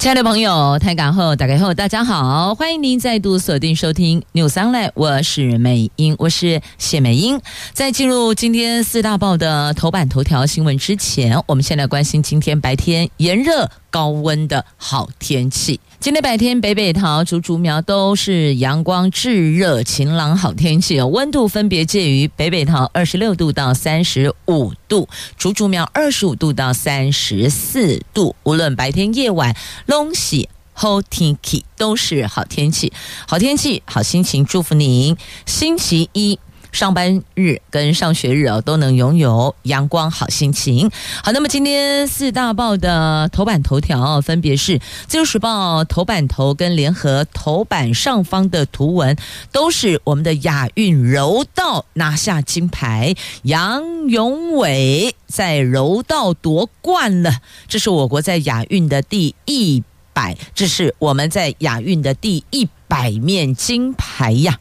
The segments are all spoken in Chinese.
亲爱的朋友，台港后打开后，大家好，欢迎您再度锁定收听 News Online，我是美英，我是谢美英。在进入今天四大报的头版头条新闻之前，我们先来关心今天白天炎热高温的好天气。今天白天，北北桃、竹竹苗都是阳光炙热、晴朗好天气哦，温度分别介于北北桃二十六度到三十五度，竹竹苗二十五度到三十四度。无论白天夜晚，拢喜好天气，都是好天气，好天气，好心情，祝福您。星期一。上班日跟上学日哦，都能拥有阳光好心情。好，那么今天四大报的头版头条分别是《自由时报》头版头跟联合头版上方的图文，都是我们的亚运柔道拿下金牌，杨永伟在柔道夺冠了。这是我国在亚运的第一百，这是我们在亚运的第一百面金牌呀。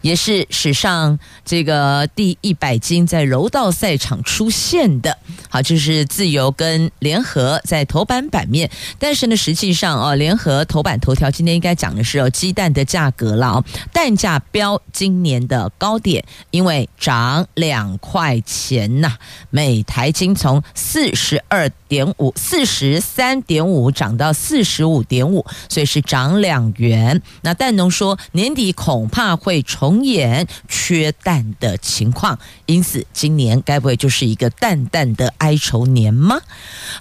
也是史上这个第一百金在柔道赛场出现的，好，就是自由跟联合在头版版面，但是呢，实际上哦，联合头版头条今天应该讲的是哦，鸡蛋的价格了哦，蛋价飙今年的高点，因为涨两块钱呐，每台斤从四十二点五、四十三点五涨到四十五点五，所以是涨两元。那蛋农说年底恐怕会重。重演缺蛋的情况，因此今年该不会就是一个蛋蛋的哀愁年吗？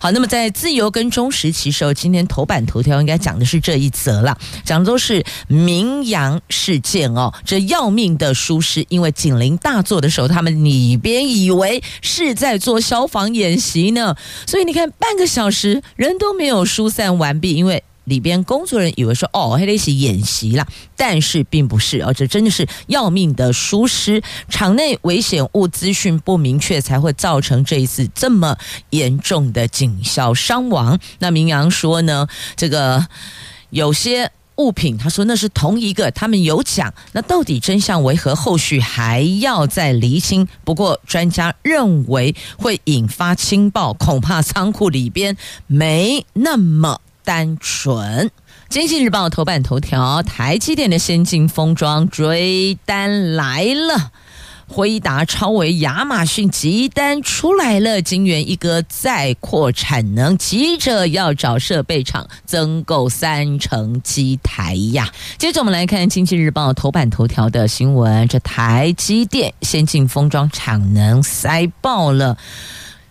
好，那么在自由跟中时期时候，今天头版头条应该讲的是这一则了，讲的都是明阳事件哦。这要命的疏失，因为警铃大作的时候，他们里边以为是在做消防演习呢，所以你看半个小时人都没有疏散完毕，因为。里边工作人员以为说哦，还得一起演习啦，但是并不是哦，这真的是要命的疏失，场内危险物资讯不明确，才会造成这一次这么严重的警消伤亡。那明阳说呢，这个有些物品，他说那是同一个，他们有讲，那到底真相为何？后续还要再厘清。不过专家认为会引发轻爆，恐怕仓库里边没那么。单纯，经济日报头版头条：台积电的先进封装追单来了，辉达、超微、亚马逊急单出来了，晶圆一哥再扩产能，急着要找设备厂增购三成机台呀。接着我们来看经济日报头版头条的新闻：这台积电先进封装产能塞爆了。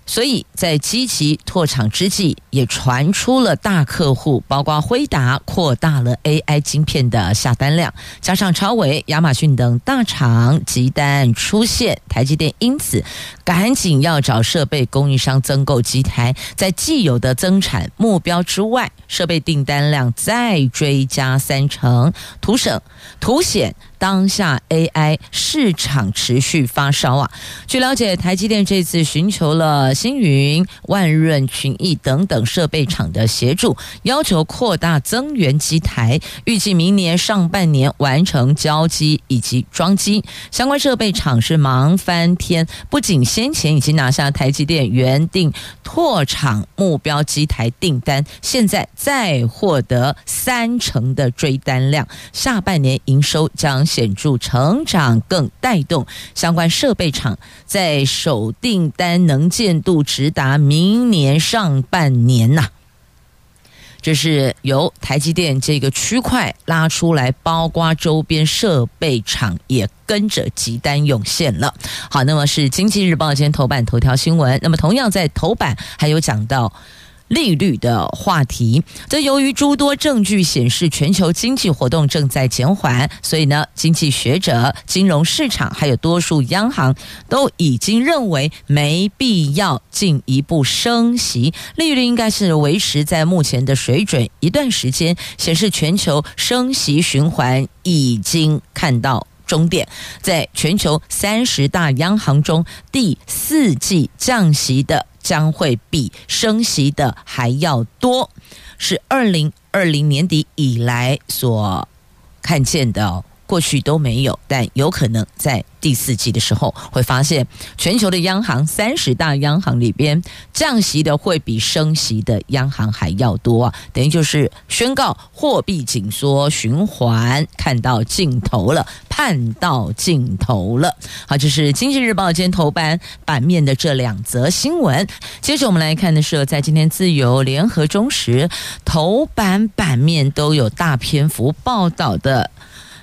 所以在积极拓厂之际，也传出了大客户，包括辉达扩大了 AI 晶片的下单量，加上超伟、亚马逊等大厂急单出现，台积电因此赶紧要找设备供应商增购机台，在既有的增产目标之外，设备订单量再追加三成，图省凸显当下 AI 市场持续发烧啊。据了解，台积电这次寻求了。星云、万润、群益等等设备厂的协助，要求扩大增援机台，预计明年上半年完成交机以及装机。相关设备厂是忙翻天，不仅先前已经拿下台积电原定拓厂目标机台订单，现在再获得三成的追单量，下半年营收将显著成长，更带动相关设备厂在首订单能见度直达明年上半年呐，这是由台积电这个区块拉出来，包括周边设备厂也跟着急单涌现了。好，那么是经济日报今天头版头条新闻。那么同样在头版还有讲到。利率的话题，这由于诸多证据显示全球经济活动正在减缓，所以呢，经济学者、金融市场还有多数央行都已经认为没必要进一步升息，利率应该是维持在目前的水准一段时间，显示全球升息循环已经看到终点，在全球三十大央行中，第四季降息的将会比升息的还要多，是二零二零年底以来所看见的。过去都没有，但有可能在第四季的时候会发现，全球的央行三十大央行里边降息的会比升息的央行还要多，等于就是宣告货币紧缩循环看到尽头了，盼到尽头了。好，这是《经济日报》今天头版版面的这两则新闻。接着我们来看的是，在今天自由联合中时头版版面都有大篇幅报道的。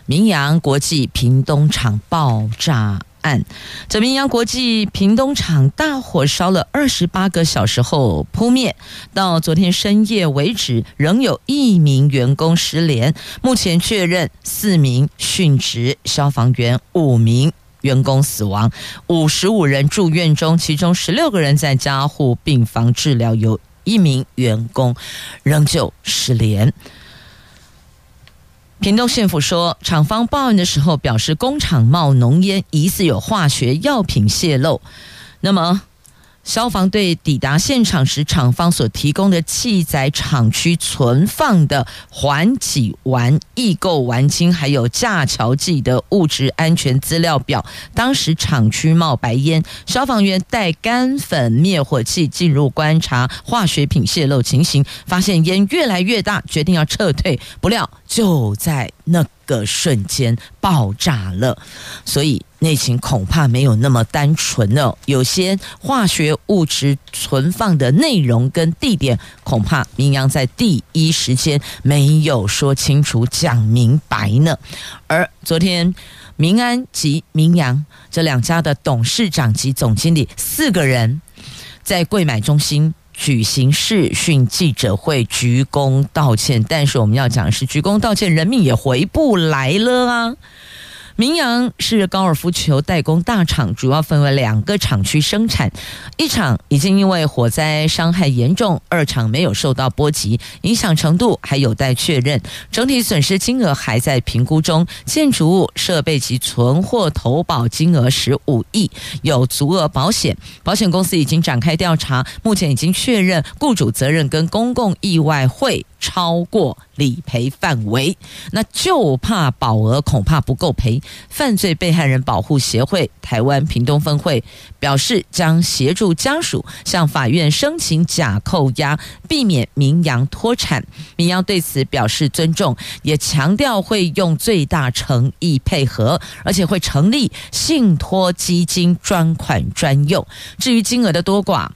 明扬国际屏东厂爆炸案，这明扬国际屏东厂大火烧了二十八个小时后扑灭，到昨天深夜为止，仍有一名员工失联，目前确认四名殉职消防员，五名员工死亡，五十五人住院中，其中十六个人在加护病房治疗，有一名员工仍旧失联。屏东县府说，厂方报案的时候表示，工厂冒浓烟，疑似有化学药品泄漏。那么。消防队抵达现场时，厂方所提供的记载厂区存放的环己烷异构烷烃还有架桥剂的物质安全资料表，当时厂区冒白烟，消防员带干粉灭火器进入观察化学品泄漏情形，发现烟越来越大，决定要撤退，不料就在那个瞬间爆炸了，所以。内情恐怕没有那么单纯哦，有些化学物质存放的内容跟地点，恐怕明扬在第一时间没有说清楚、讲明白呢。而昨天，明安及明扬这两家的董事长及总经理四个人在柜买中心举行视讯记者会，鞠躬道歉。但是我们要讲的是，鞠躬道歉，人命也回不来了啊。名扬是高尔夫球代工大厂，主要分为两个厂区生产，一厂已经因为火灾伤害严重，二厂没有受到波及，影响程度还有待确认，整体损失金额还在评估中，建筑物、设备及存货投保金额十五亿，有足额保险，保险公司已经展开调查，目前已经确认雇主责任跟公共意外会超过理赔范围，那就怕保额恐怕不够赔。犯罪被害人保护协会台湾屏东分会表示，将协助家属向法院申请假扣押，避免民扬脱产。民扬对此表示尊重，也强调会用最大诚意配合，而且会成立信托基金专款专用。至于金额的多寡，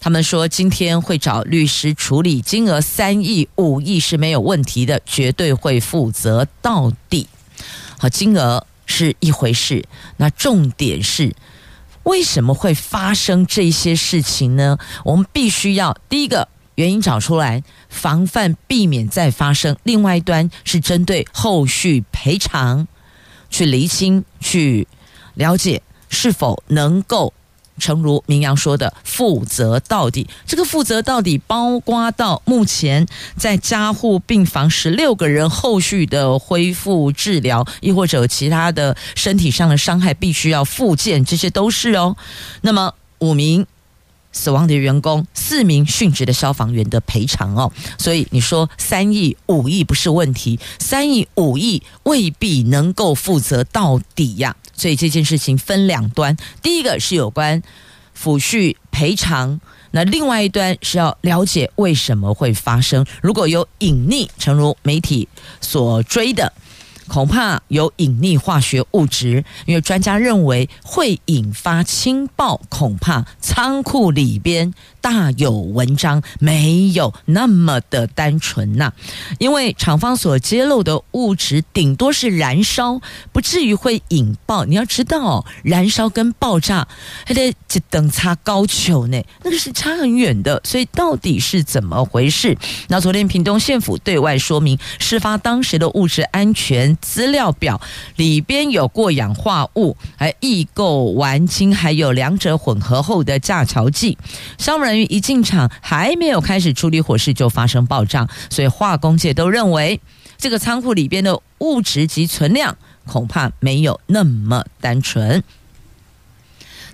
他们说今天会找律师处理，金额三亿、五亿是没有问题的，绝对会负责到底。好，金额是一回事，那重点是为什么会发生这些事情呢？我们必须要第一个原因找出来，防范避免再发生。另外一端是针对后续赔偿去厘清、去了解是否能够。诚如明阳说的，负责到底。这个负责到底，包括到目前在加护病房十六个人后续的恢复治疗，亦或者其他的身体上的伤害，必须要复健，这些都是哦。那么五名死亡的员工，四名殉职的消防员的赔偿哦。所以你说三亿、五亿不是问题，三亿、五亿未必能够负责到底呀。所以这件事情分两端，第一个是有关抚恤赔偿，那另外一端是要了解为什么会发生。如果有隐匿，诚如媒体所追的，恐怕有隐匿化学物质，因为专家认为会引发氢爆，恐怕仓库里边。大有文章，没有那么的单纯呐、因为厂方所揭露的物质顶多是燃烧，不至于会引爆。你要知道，燃烧跟爆炸还得这等差高球呢，那个是差很远的。所以到底是怎么回事？那昨天屏东县府对外说明，事发当时的物质安全资料表里边有过氧化物，还异构烷烃，还有两者混合后的架桥剂。商等于。一进场还没有开始处理火势就发生爆炸，所以化工界都认为这个仓库里边的物质及存量恐怕没有那么单纯。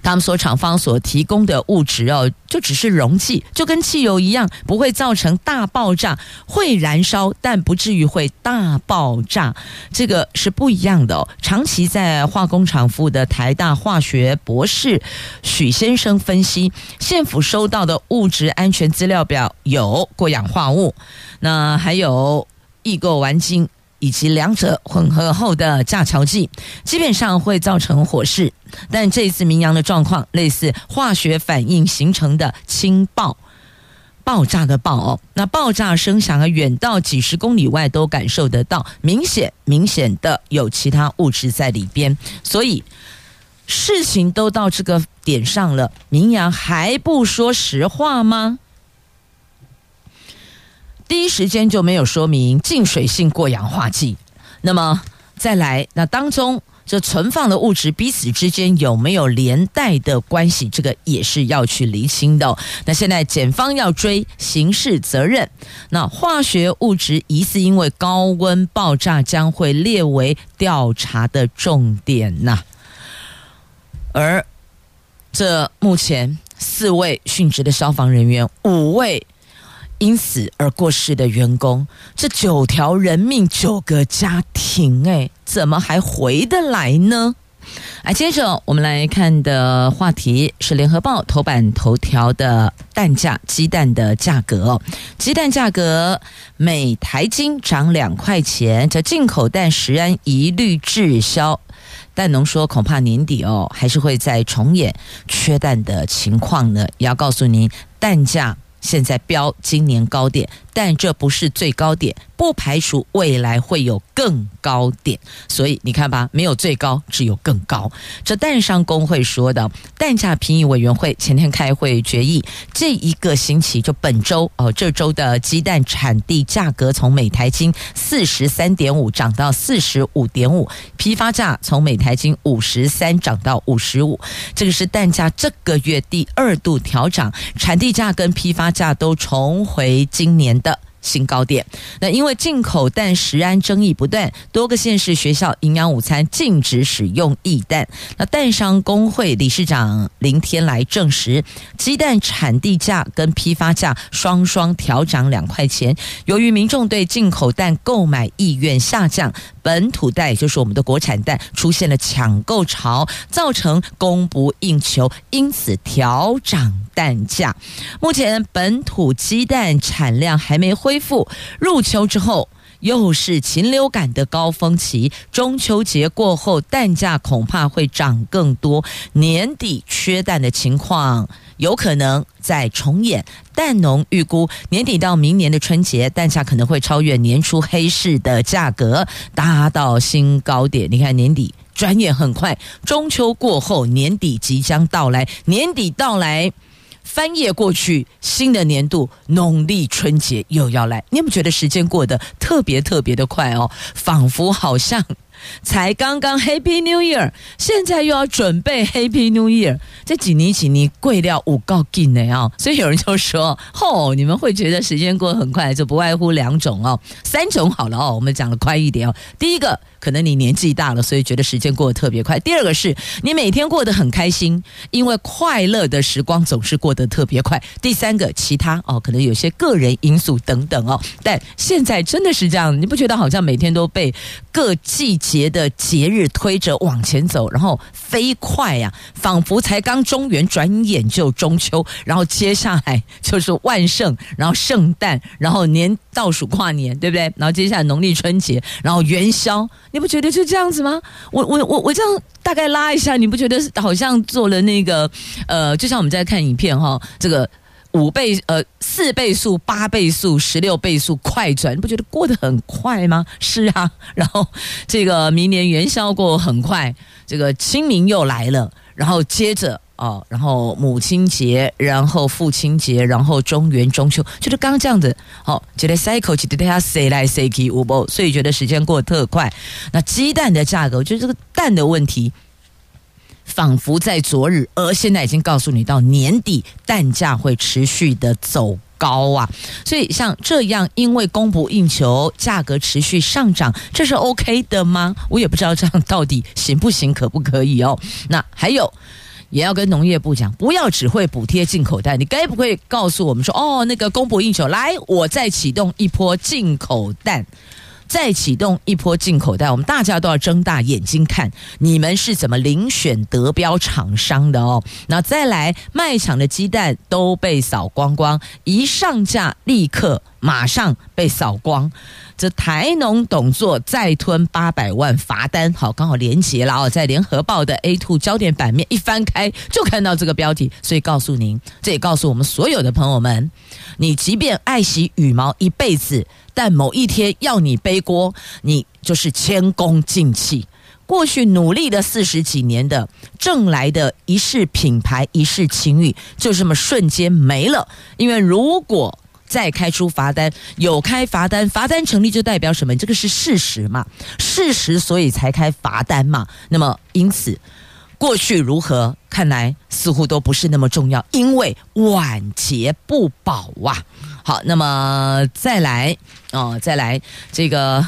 他们所厂方所提供的物质哦，就只是溶剂，就跟汽油一样，不会造成大爆炸，会燃烧，但不至于会大爆炸，这个是不一样的哦。长期在化工厂服务的台大化学博士许先生分析，县府收到的物质安全资料表有过氧化物，那还有异构烷烃。以及两者混合后的架桥剂，基本上会造成火势。但这一次明扬的状况，类似化学反应形成的氢爆，爆炸的爆哦，那爆炸声响啊，远到几十公里外都感受得到，明显明显的有其他物质在里边。所以事情都到这个点上了，明扬还不说实话吗？第一时间就没有说明净水性过氧化剂，那么再来，那当中这存放的物质彼此之间有没有连带的关系？这个也是要去厘清的。那现在检方要追刑事责任，那化学物质疑似因为高温爆炸，将会列为调查的重点呐。而这目前四位殉职的消防人员，五位。因此而过世的员工，这九条人命，九个家庭，哎，怎么还回得来呢？啊，接着我们来看的话题是《联合报》头版头条的蛋价，鸡蛋的价格。鸡蛋价格每台斤涨两块钱，这进口蛋食安一律滞销。蛋农说，恐怕年底哦，还是会再重演缺蛋的情况呢。也要告诉您，蛋价。现在标今年高点，但这不是最高点，不排除未来会有更高点。所以你看吧，没有最高，只有更高。这蛋商工会说的，蛋价评议委员会前天开会决议，这一个星期就本周哦，这周的鸡蛋产地价格从每台斤四十三点五涨到四十五点五，批发价从每台斤五十三涨到五十五。这个是蛋价这个月第二度调涨，产地价跟批发价都重回今年的新高点。那因为进口蛋食安争议不断，多个县市学校营养午餐禁止使用异蛋。那蛋商工会理事长林天来证实，鸡蛋产地价跟批发价双双调涨两块钱。由于民众对进口蛋购买意愿下降，本土蛋也就是我们的国产蛋出现了抢购潮，造成供不应求，因此调涨蛋价。目前本土鸡蛋产量还没恢恢复，入秋之后又是禽流感的高峰期，中秋节过后蛋价恐怕会涨更多，年底缺蛋的情况有可能再重演。蛋农预估年底到明年的春节，蛋价可能会超越年初黑市的价格，达到新高点。你看年底转眼很快，中秋过后年底即将到来，年底到来。翻页过去，新的年度农历春节又要来，你有没有觉得时间过得特别特别的快哦？仿佛好像。才刚刚 Happy New Year，现在又要准备 Happy New Year，这几年几年贵料五告劲的啊！所以有人就说：“哦，你们会觉得时间过得很快，就不外乎两种哦，三种好了哦。我们讲的快一点哦。第一个，可能你年纪大了，所以觉得时间过得特别快；第二个是你每天过得很开心，因为快乐的时光总是过得特别快；第三个，其他哦，可能有些个人因素等等哦。但现在真的是这样，你不觉得好像每天都被各季节的节日推着往前走，然后飞快呀、啊，仿佛才刚中元，转眼就中秋，然后接下来 就是万圣，然后圣诞，然后年倒数跨年，对不对？然后接下来农历春节，然后元宵，你不觉得就这样子吗？我我我我这样大概拉一下，你不觉得好像做了那个呃，就像我们在看影片哈，这个。五倍呃，四倍速、八倍速、十六倍速快转，你不觉得过得很快吗？是啊，然后这个明年元宵过很快，这个清明又来了，然后接着哦，然后母亲节，然后父亲节，然后中元、中秋，就是刚刚这样子，好、哦，觉得 cycle 觉得大家谁来谁去，无不，所以觉得时间过得特快。那鸡蛋的价格，我觉得这个蛋的问题。仿佛在昨日，而现在已经告诉你，到年底蛋价会持续的走高啊。所以像这样，因为供不应求，价格持续上涨，这是 OK 的吗？我也不知道这样到底行不行，可不可以哦？那还有。也要跟农业部讲，不要只会补贴进口蛋，你该不会告诉我们说，哦，那个供不应求，来，我再启动一波进口蛋，再启动一波进口蛋，我们大家都要睁大眼睛看，你们是怎么遴选得标厂商的哦？那再来，卖场的鸡蛋都被扫光光，一上架立刻马上被扫光。这台农董座再吞八百万罚单，好，刚好连结了哦，在联合报的 A two 焦点版面一翻开就看到这个标题，所以告诉您，这也告诉我们所有的朋友们，你即便爱惜羽毛一辈子，但某一天要你背锅，你就是前功尽弃。过去努力的四十几年的挣来的一世品牌、一世情誉，就这么瞬间没了。因为如果再开出罚单，有开罚单，罚单成立就代表什么？这个是事实嘛？事实，所以才开罚单嘛。那么，因此过去如何？看来似乎都不是那么重要，因为晚节不保啊。好，那么再来哦，再来这个。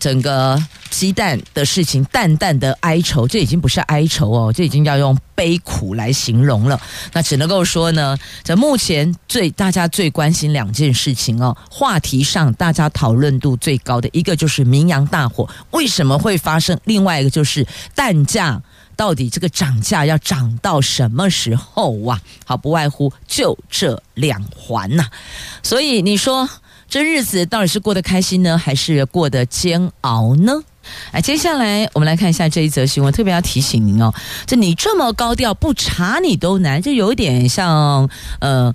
整个鸡蛋的事情，淡淡的哀愁，这已经不是哀愁哦，这已经要用悲苦来形容了。那只能够说呢，在目前最大家最关心两件事情哦，话题上大家讨论度最高的一个就是明阳大火为什么会发生，另外一个就是蛋价到底这个涨价要涨到什么时候啊？好，不外乎就这两环呐。所以你说。这日子到底是过得开心呢，还是过得煎熬呢？哎，接下来我们来看一下这一则新闻，特别要提醒您哦，这你这么高调，不查你都难，就有点像呃，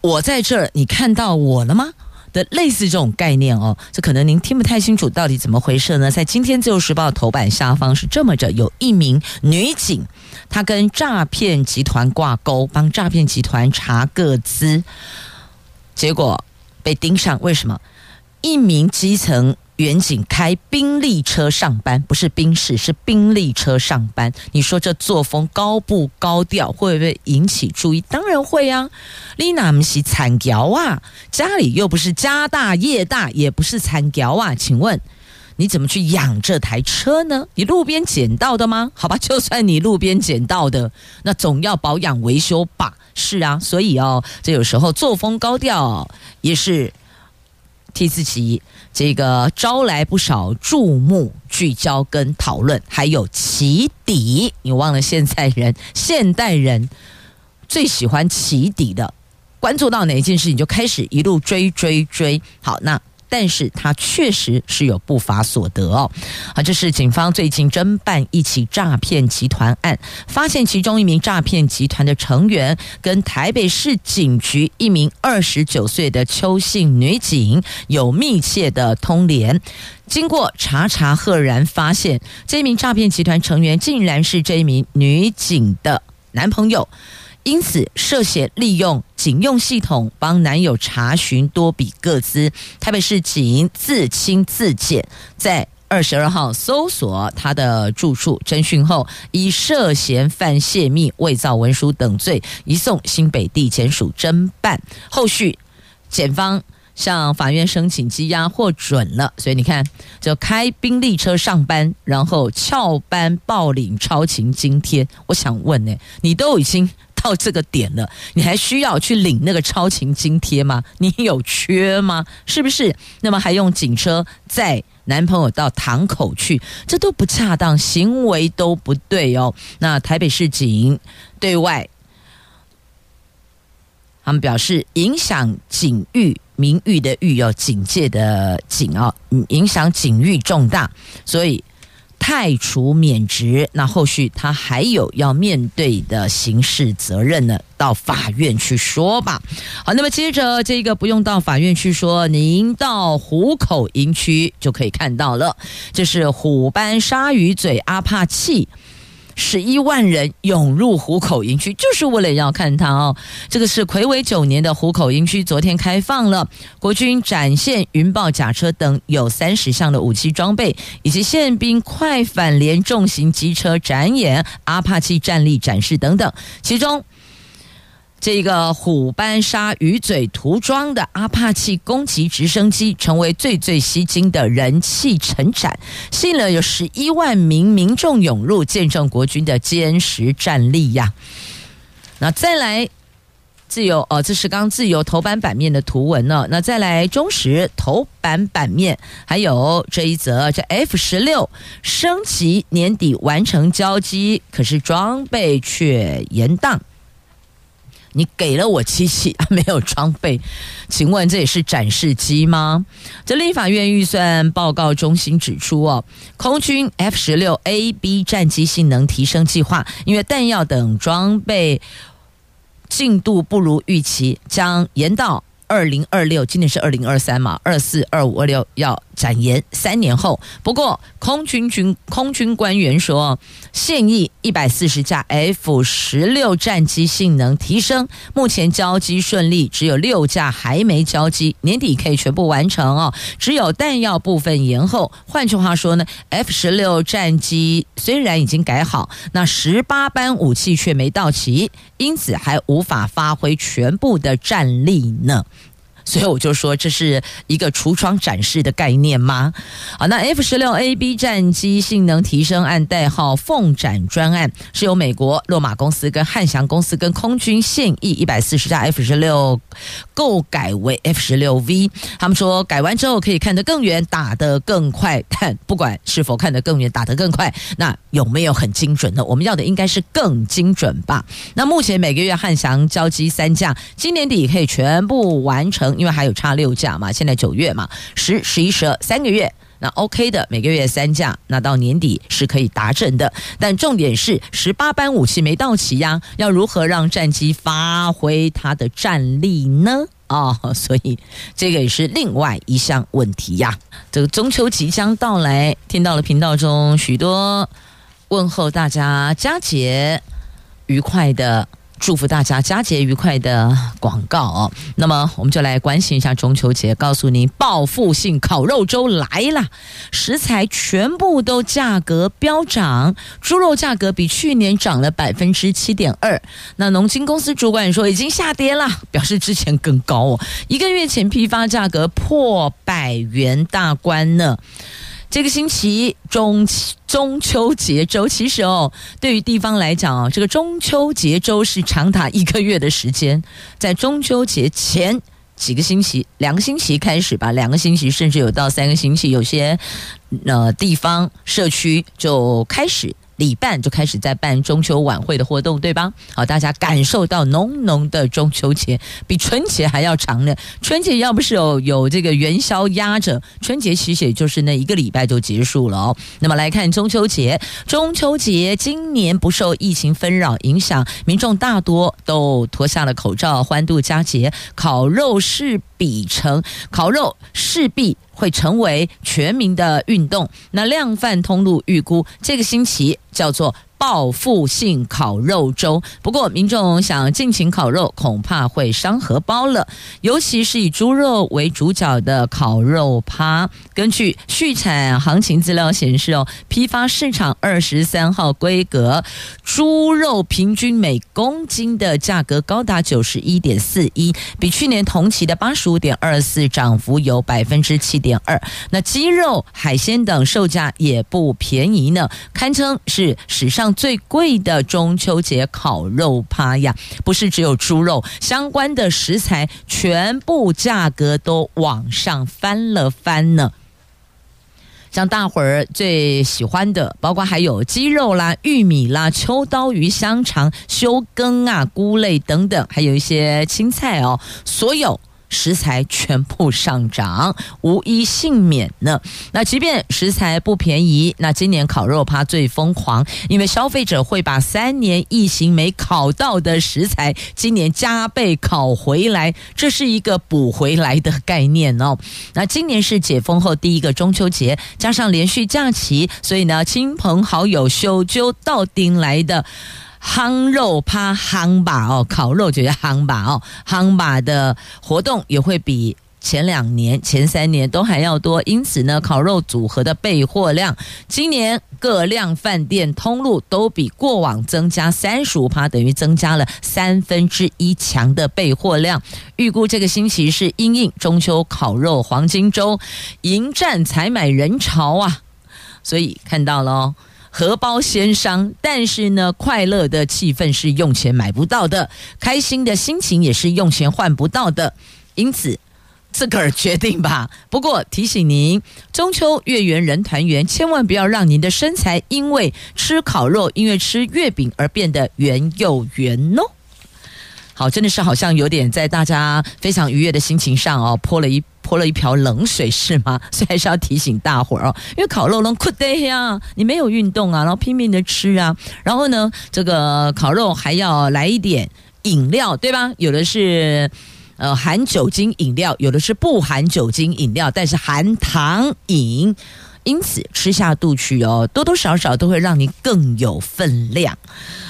我在这儿，你看到我了吗？的类似这种概念哦，这可能您听不太清楚到底怎么回事呢？在今天《自由时报》头版下方是这么着：有一名女警，她跟诈骗集团挂钩，帮诈骗集团查个资，结果。被盯上，为什么？一名基层员警开宾利车上班，不是宾士，是宾利车上班。你说这作风高不高调？会不会引起注意？当然会啊！丽娜姆西惨叫啊？家里又不是家大业大，也不是惨叫啊？请问你怎么去养这台车呢？你路边捡到的吗？好吧，就算你路边捡到的，那总要保养维修吧。是啊，所以哦，这有时候作风高调也是替自己这个招来不少注目、聚焦跟讨论，还有起底。你忘了现在人、现代人最喜欢起底的，关注到哪一件事，你就开始一路追追追。好，那。但是他确实是有不法所得哦。好，这是警方最近侦办一起诈骗集团案，发现其中一名诈骗集团的成员跟台北市警局一名二十九岁的邱姓女警有密切的通联。经过查查，赫然发现这名诈骗集团成员竟然是这名女警的男朋友。因此，涉嫌利用警用系统帮男友查询多笔个资。台北市警自清自检，在二十二号搜索他的住处侦讯后，以涉嫌犯泄密、伪造文书等罪，移送新北地检署侦办。后续，检方向法院申请羁押获准了。所以你看，就开宾利车上班，然后翘班报领超勤津贴。我想问呢，你都已经。到这个点了，你还需要去领那个超勤津贴吗？你有缺吗？是不是？那么还用警车载男朋友到堂口去，这都不恰当，行为都不对哦。那台北市警对外，他们表示影响警誉、名誉的誉有警戒的警啊，影响警誉重大，所以。开除免职，那后续他还有要面对的刑事责任呢，到法院去说吧。好，那么接着这个不用到法院去说，您到虎口营区就可以看到了，这是虎斑鲨鱼嘴阿帕契。十一万人涌入虎口营区，就是为了要看它哦。这个是魁违九年的虎口营区，昨天开放了，国军展现云豹甲车等有三十项的武器装备，以及宪兵快反连重型机车展演、阿帕奇战力展示等等。其中，这个虎斑鲨鱼嘴涂装的阿帕奇攻击直升机成为最最吸睛的人气成展，吸引了有十一万名民众涌入，见证国军的坚实战力呀。那再来。自由哦，这是刚自由头版版面的图文呢。那再来中时头版版面，还有这一则，这 F 十六升级年底完成交机，可是装备却延宕。你给了我机器，没有装备，请问这也是展示机吗？这立法院预算报告中心指出哦，空军 F 十六 A B 战机性能提升计划，因为弹药等装备。进度不如预期，将延到二零二六。今年是二零二三嘛，二四、二五、二六要。展延三年后，不过空军军空军官员说，现役一百四十架 F 十六战机性能提升，目前交机顺利，只有六架还没交机，年底可以全部完成哦。只有弹药部分延后。换句话说呢，F 十六战机虽然已经改好，那十八班武器却没到齐，因此还无法发挥全部的战力呢。所以我就说，这是一个橱窗展示的概念吗？好，那 F 十六 A B 战机性能提升案代号“凤展专案”，是由美国洛马公司跟汉翔公司跟空军现役一百四十架 F 十六购改为 F 十六 V。他们说改完之后可以看得更远，打得更快。但不管是否看得更远，打得更快，那有没有很精准呢？我们要的应该是更精准吧？那目前每个月汉翔交机三架，今年底可以全部完成。因为还有差六架嘛，现在九月嘛，十、十一、十二三个月，那 OK 的，每个月三架，那到年底是可以达成的。但重点是十八班武器没到齐呀，要如何让战机发挥它的战力呢？哦，所以这个也是另外一项问题呀。这个中秋即将到来，听到了频道中许多问候大家佳节愉快的。祝福大家佳节愉快的广告哦。那么我们就来关心一下中秋节，告诉您报复性烤肉周来了，食材全部都价格飙涨，猪肉价格比去年涨了百分之七点二。那农经公司主管说已经下跌了，表示之前更高哦。一个月前批发价格破百元大关呢。这个星期中中秋节周，其实哦，对于地方来讲哦，这个中秋节周是长达一个月的时间，在中秋节前几个星期，两个星期开始吧，两个星期甚至有到三个星期，有些呃地方社区就开始。礼拜就开始在办中秋晚会的活动，对吧？好，大家感受到浓浓的中秋节，比春节还要长呢。春节要不是有有这个元宵压着，春节其实也就是那一个礼拜就结束了哦。那么来看中秋节，中秋节今年不受疫情纷扰影响，民众大多都脱下了口罩，欢度佳节，烤肉势必成，烤肉势必。会成为全民的运动。那量贩通路预估，这个星期叫做。报复性烤肉周，不过民众想尽情烤肉，恐怕会伤荷包了。尤其是以猪肉为主角的烤肉趴，根据畜产行情资料显示，哦，批发市场二十三号规格猪肉平均每公斤的价格高达九十一点四一，比去年同期的八十五点二四涨幅有百分之七点二。那鸡肉、海鲜等售价也不便宜呢，堪称是史上。最贵的中秋节烤肉趴呀，不是只有猪肉，相关的食材全部价格都往上翻了翻呢。像大伙儿最喜欢的，包括还有鸡肉啦、玉米啦、秋刀鱼、香肠、修羹啊、菇类等等，还有一些青菜哦，所有。食材全部上涨，无一幸免呢。那即便食材不便宜，那今年烤肉趴最疯狂，因为消费者会把三年疫情没烤到的食材，今年加倍烤回来，这是一个补回来的概念哦。那今年是解封后第一个中秋节，加上连续假期，所以呢，亲朋好友修揪到顶来的。夯肉趴夯吧哦，烤肉就叫夯吧哦，夯吧的活动也会比前两年、前三年都还要多，因此呢，烤肉组合的备货量，今年各量饭店通路都比过往增加三十五趴，等于增加了三分之一强的备货量。预估这个星期是因应中秋烤肉黄金周，迎战采买人潮啊，所以看到了哦。荷包先伤，但是呢，快乐的气氛是用钱买不到的，开心的心情也是用钱换不到的，因此自个儿决定吧。不过提醒您，中秋月圆人团圆，千万不要让您的身材因为吃烤肉、因为吃月饼而变得圆又圆哦。好，真的是好像有点在大家非常愉悦的心情上哦，泼了一。泼了一瓢冷水是吗？所以还是要提醒大伙儿哦，因为烤肉能苦得呀，你没有运动啊，然后拼命的吃啊，然后呢，这个烤肉还要来一点饮料，对吧？有的是呃含酒精饮料，有的是不含酒精饮料，但是含糖饮，因此吃下肚去哦，多多少少都会让你更有分量。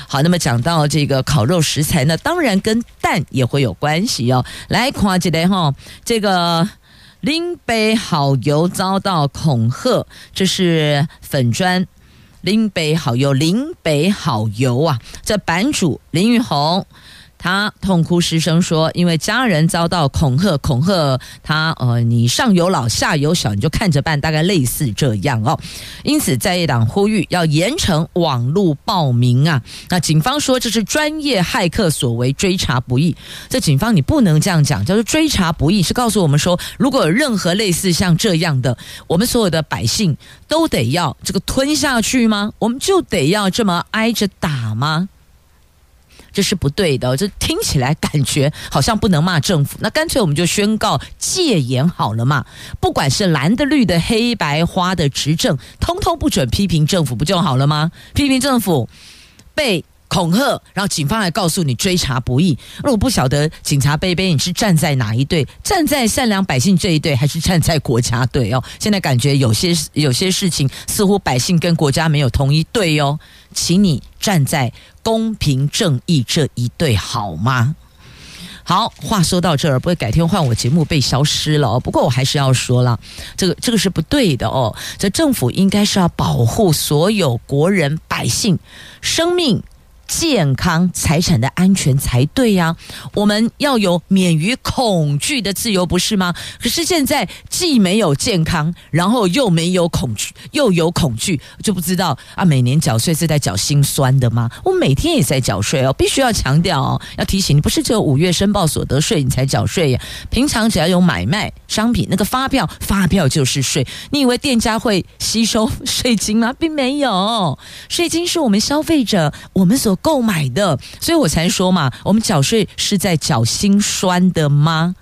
好，那么讲到这个烤肉食材呢，当然跟蛋也会有关系哦。来，看一下哈，这个。林北好游遭到恐吓，这是粉砖。林北好游，林北好游啊！这版主林玉红。他痛哭失声说：“因为家人遭到恐吓，恐吓他，呃，你上有老下有小，你就看着办，大概类似这样哦。因此，在野党呼吁要严惩网络暴民啊。那警方说这是专业骇客所为，追查不易。这警方你不能这样讲，叫做追查不易，是告诉我们说，如果有任何类似像这样的，我们所有的百姓都得要这个吞下去吗？我们就得要这么挨着打吗？”这是不对的，这听起来感觉好像不能骂政府，那干脆我们就宣告戒严好了嘛。不管是蓝的、绿的、黑白花的执政，通通不准批评政府，不就好了吗？批评政府被恐吓，然后警方来告诉你追查不易。那我不晓得警察杯杯你是站在哪一队？站在善良百姓这一队，还是站在国家队哦？现在感觉有些有些事情似乎百姓跟国家没有同一队哦。请你站在公平正义这一队好吗？好，话说到这儿，不会改天换我节目被消失了哦。不过我还是要说了，这个这个是不对的哦。这政府应该是要保护所有国人百姓生命。健康财产的安全才对呀，我们要有免于恐惧的自由，不是吗？可是现在既没有健康，然后又没有恐惧，又有恐惧，就不知道啊。每年缴税是在缴心酸的吗？我每天也在缴税哦，必须要强调哦，要提醒你，不是只有五月申报所得税你才缴税呀。平常只要有买卖商品，那个发票，发票就是税。你以为店家会吸收税金吗？并没有，税金是我们消费者，我们所。购买的，所以我才说嘛，我们缴税是在缴心酸的吗？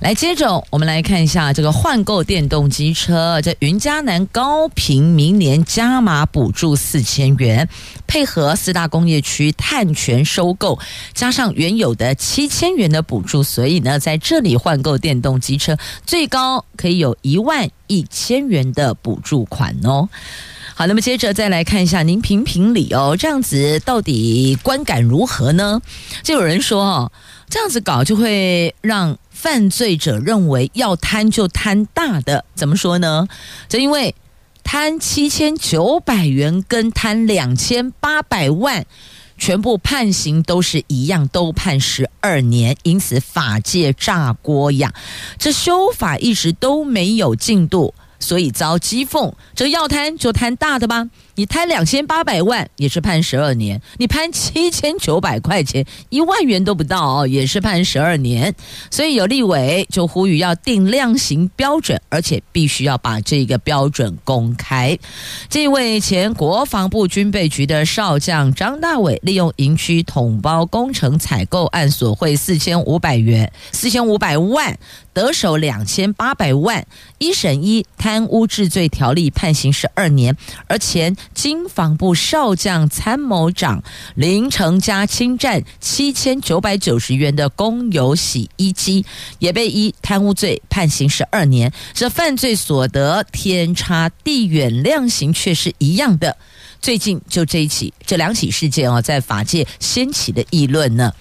来，接着我们来看一下这个换购电动机车，在云嘉南高频明年加码补助四千元，配合四大工业区碳权收购，加上原有的七千元的补助，所以呢，在这里换购电动机车最高可以有一万一千元的补助款哦。好，那么接着再来看一下，您评评理哦，这样子到底观感如何呢？就有人说哦，这样子搞就会让犯罪者认为要贪就贪大的，怎么说呢？就因为贪七千九百元跟贪两千八百万，全部判刑都是一样，都判十二年，因此法界炸锅呀，这修法一直都没有进度。所以遭讥讽，这要贪就贪大的吧。你贪两千八百万也是判十二年，你贪七千九百块钱一万元都不到哦，也是判十二年。所以有立委就呼吁要定量刑标准，而且必须要把这个标准公开。这位前国防部军备局的少将张大伟，利用营区统包工程采购案索贿四千五百元，四千五百万得手两千八百万，一审依贪污治罪条例判刑十二年，而前。经防部少将参谋长林成家侵占七千九百九十元的公有洗衣机，也被依贪污罪判刑十二年。这犯罪所得天差地远，量刑却是一样的。最近就这一起，这两起事件哦，在法界掀起的议论呢。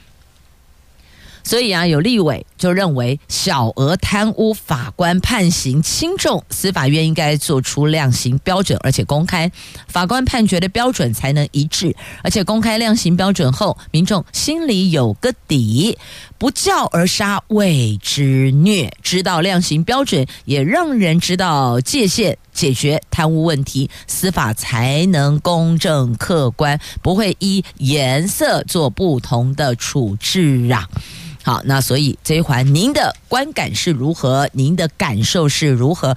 所以啊，有立委就认为小额贪污法官判刑轻重，司法院应该做出量刑标准，而且公开法官判决的标准才能一致，而且公开量刑标准后，民众心里有个底，不教而杀谓之虐。知道量刑标准，也让人知道界限，解决贪污问题，司法才能公正客观，不会依颜色做不同的处置啊。好，那所以这一环，您的观感是如何？您的感受是如何？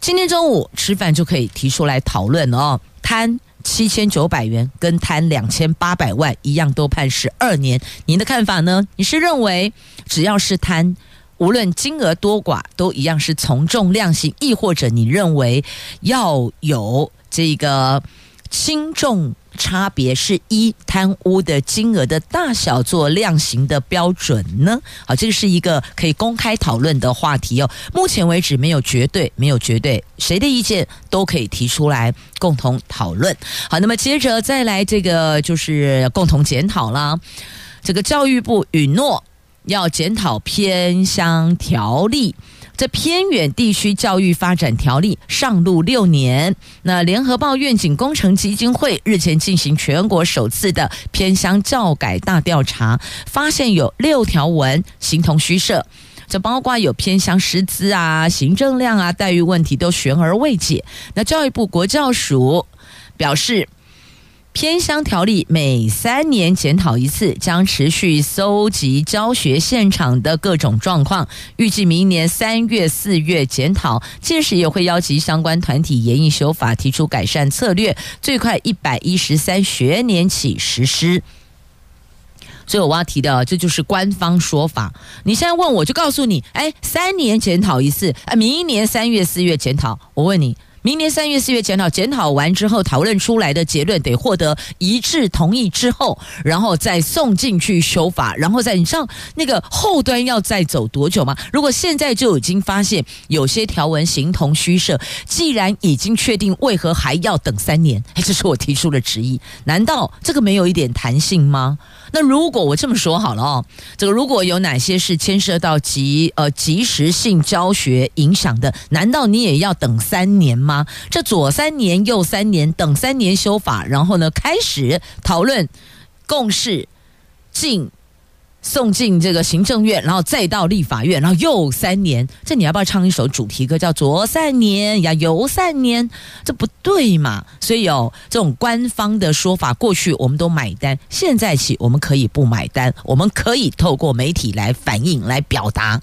今天中午吃饭就可以提出来讨论哦。贪七千九百元跟贪两千八百万一样，都判十二年。您的看法呢？你是认为只要是贪，无论金额多寡，都一样是从重量刑，亦或者你认为要有这个轻重？差别是一贪污的金额的大小做量刑的标准呢？好，这个是一个可以公开讨论的话题哦。目前为止没有绝对，没有绝对，谁的意见都可以提出来共同讨论。好，那么接着再来这个就是共同检讨啦。这个教育部允诺要检讨偏乡条例。这偏远地区教育发展条例上路六年，那联合报愿景工程基金会日前进行全国首次的偏乡教改大调查，发现有六条文形同虚设，这包括有偏乡师资啊、行政量啊、待遇问题都悬而未解。那教育部国教署表示。偏乡条例每三年检讨一次，将持续搜集教学现场的各种状况，预计明年三月、四月检讨，届时也会邀集相关团体研议修法，提出改善策略，最快一百一十三学年起实施。所以我要提的，这就是官方说法。你现在问我就告诉你，哎，三年检讨一次，啊，明年三月、四月检讨。我问你。明年三月、四月检讨，检讨完之后讨论出来的结论得获得一致同意之后，然后再送进去修法，然后再你知道那个后端要再走多久吗？如果现在就已经发现有些条文形同虚设，既然已经确定，为何还要等三年？哎，这是我提出的质疑。难道这个没有一点弹性吗？那如果我这么说好了哦，这个如果有哪些是牵涉到及呃及时性教学影响的，难道你也要等三年吗？这左三年右三年，等三年修法，然后呢开始讨论共事进。送进这个行政院，然后再到立法院，然后又三年。这你要不要唱一首主题歌，叫“左三年呀，右三年”？这不对嘛？所以有这种官方的说法，过去我们都买单，现在起我们可以不买单，我们可以透过媒体来反映、来表达。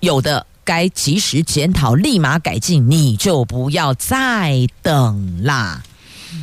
有的该及时检讨、立马改进，你就不要再等啦。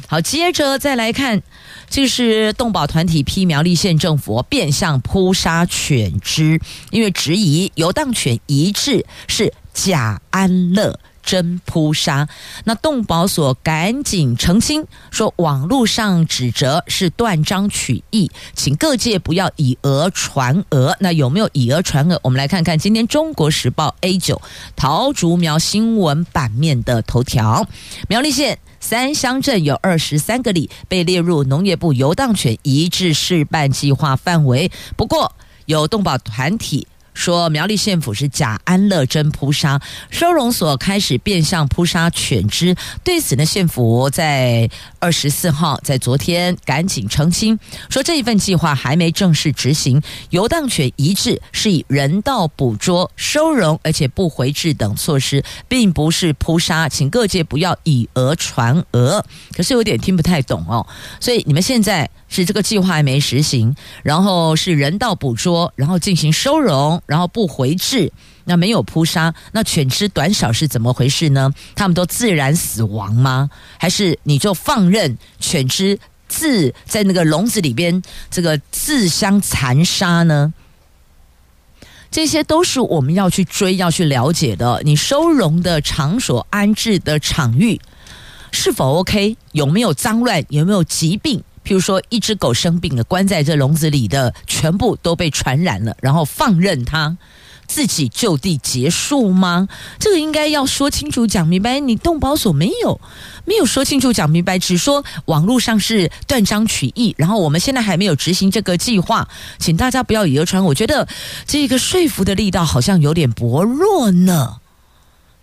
好，接着再来看。这是动保团体批苗栗县政府变相扑杀犬只，因为质疑游荡犬一致是假安乐真扑杀。那动保所赶紧澄清说，网络上指责是断章取义，请各界不要以讹传讹。那有没有以讹传讹？我们来看看今天《中国时报》A 九桃竹苗新闻版面的头条：苗栗县。三乡镇有二十三个里被列入农业部游荡犬移置试办计划范围，不过有动保团体。说苗栗县府是假安乐真扑杀，收容所开始变相扑杀犬只。对此呢，县府在二十四号，在昨天赶紧澄清，说这一份计划还没正式执行。游荡犬移置是以人道捕捉、收容，而且不回置等措施，并不是扑杀，请各界不要以讹传讹。可是有点听不太懂哦，所以你们现在是这个计划还没实行，然后是人道捕捉，然后进行收容。然后不回治，那没有扑杀，那犬只短少是怎么回事呢？他们都自然死亡吗？还是你就放任犬只自在那个笼子里边这个自相残杀呢？这些都是我们要去追、要去了解的。你收容的场所、安置的场域是否 OK？有没有脏乱？有没有疾病？譬如说，一只狗生病了，关在这笼子里的全部都被传染了，然后放任它，自己就地结束吗？这个应该要说清楚、讲明白。你动保所没有没有说清楚、讲明白，只说网络上是断章取义，然后我们现在还没有执行这个计划，请大家不要以讹传。我觉得这个说服的力道好像有点薄弱呢。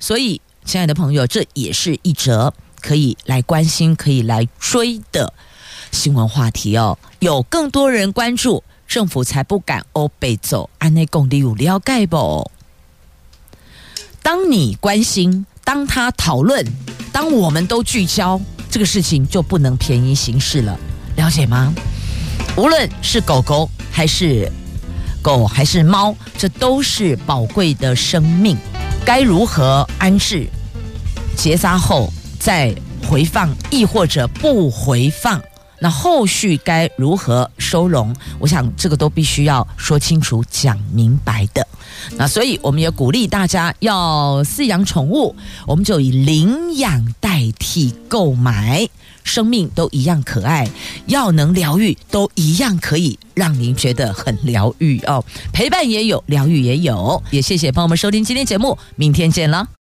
所以，亲爱的朋友，这也是一则可以来关心、可以来追的新闻话题哦。有更多人关注。政府才不敢欧北走，安内共你有了解不？当你关心，当他讨论，当我们都聚焦，这个事情就不能便宜行事了，了解吗？无论是狗狗还是狗还是猫，这都是宝贵的生命，该如何安置？结扎后再回放，亦或者不回放？那后续该如何收容？我想这个都必须要说清楚、讲明白的。那所以我们也鼓励大家要饲养宠物，我们就以领养代替购买，生命都一样可爱，要能疗愈都一样可以让您觉得很疗愈哦。陪伴也有，疗愈也有。也谢谢朋友们收听今天节目，明天见了。